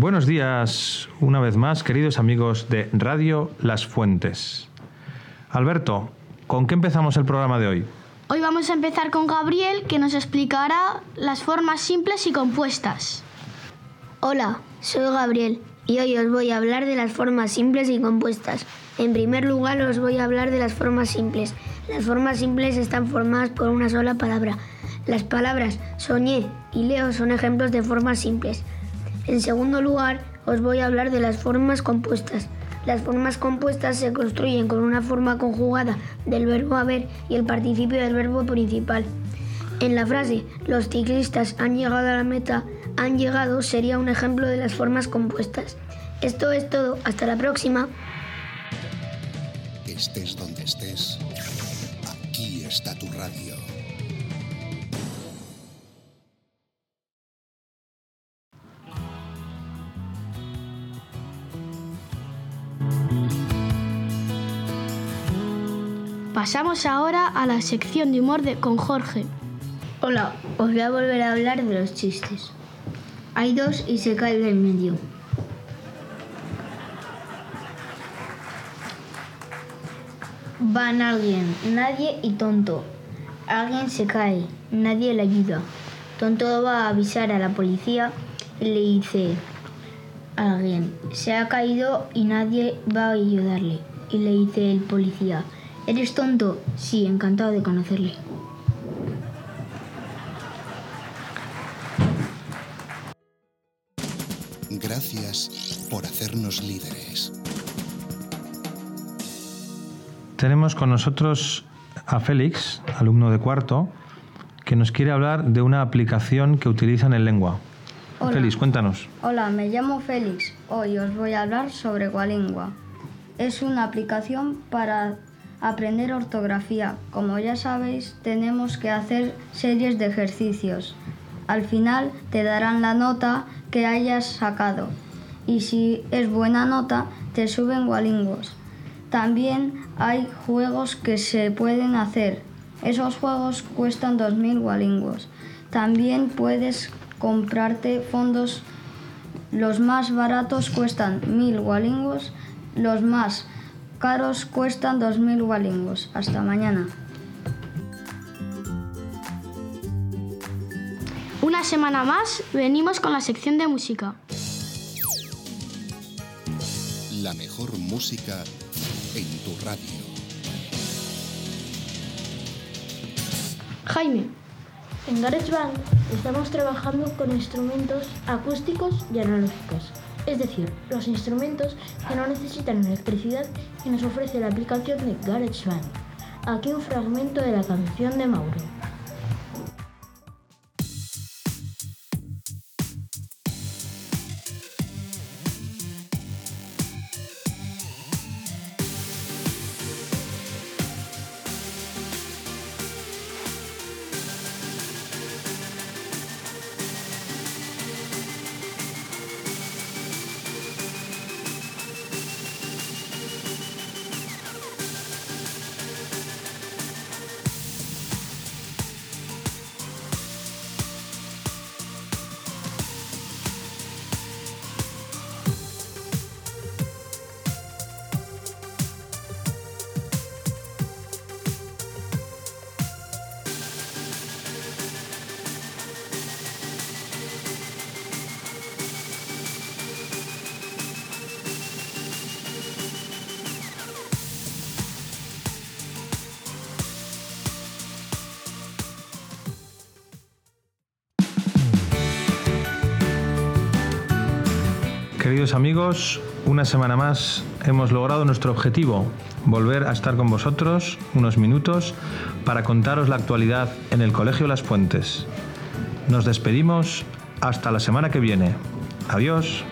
Buenos días una vez más, queridos amigos de Radio Las Fuentes. Alberto, ¿con qué empezamos el programa de hoy? Hoy vamos a empezar con Gabriel, que nos explicará las formas simples y compuestas. Hola, soy Gabriel y hoy os voy a hablar de las formas simples y compuestas. En primer lugar os voy a hablar de las formas simples. Las formas simples están formadas por una sola palabra. Las palabras soñé y leo son ejemplos de formas simples. En segundo lugar os voy a hablar de las formas compuestas. Las formas compuestas se construyen con una forma conjugada del verbo haber y el participio del verbo principal. En la frase los ciclistas han llegado a la meta, han llegado sería un ejemplo de las formas compuestas. Esto es todo, hasta la próxima. Estés donde estés, aquí está tu radio. Pasamos ahora a la sección de humor con Jorge. Hola, os voy a volver a hablar de los chistes. Hay dos y se cae del medio. Van alguien, nadie y tonto. Alguien se cae, nadie le ayuda. Tonto va a avisar a la policía y le dice, alguien se ha caído y nadie va a ayudarle. Y le dice el policía, ¿eres tonto? Sí, encantado de conocerle. Gracias por hacernos líderes. Tenemos con nosotros a Félix, alumno de cuarto, que nos quiere hablar de una aplicación que utilizan en lengua. Hola. Félix, cuéntanos. Hola, me llamo Félix. Hoy os voy a hablar sobre Gualingua. Es una aplicación para aprender ortografía. Como ya sabéis, tenemos que hacer series de ejercicios. Al final te darán la nota que hayas sacado y si es buena nota te suben Gualingos. También hay juegos que se pueden hacer. Esos juegos cuestan 2.000 Gualingos. También puedes comprarte fondos. Los más baratos cuestan 1.000 Gualingos. Los más caros cuestan 2.000 Gualingos. Hasta mañana. Una semana más venimos con la sección de música. La mejor música en tu radio. Jaime, en GarageBand estamos trabajando con instrumentos acústicos y analógicos, es decir, los instrumentos que no necesitan electricidad que nos ofrece la aplicación de GarageBand. Aquí un fragmento de la canción de Mauro. Queridos amigos, una semana más hemos logrado nuestro objetivo, volver a estar con vosotros unos minutos para contaros la actualidad en el Colegio Las Fuentes. Nos despedimos hasta la semana que viene. Adiós.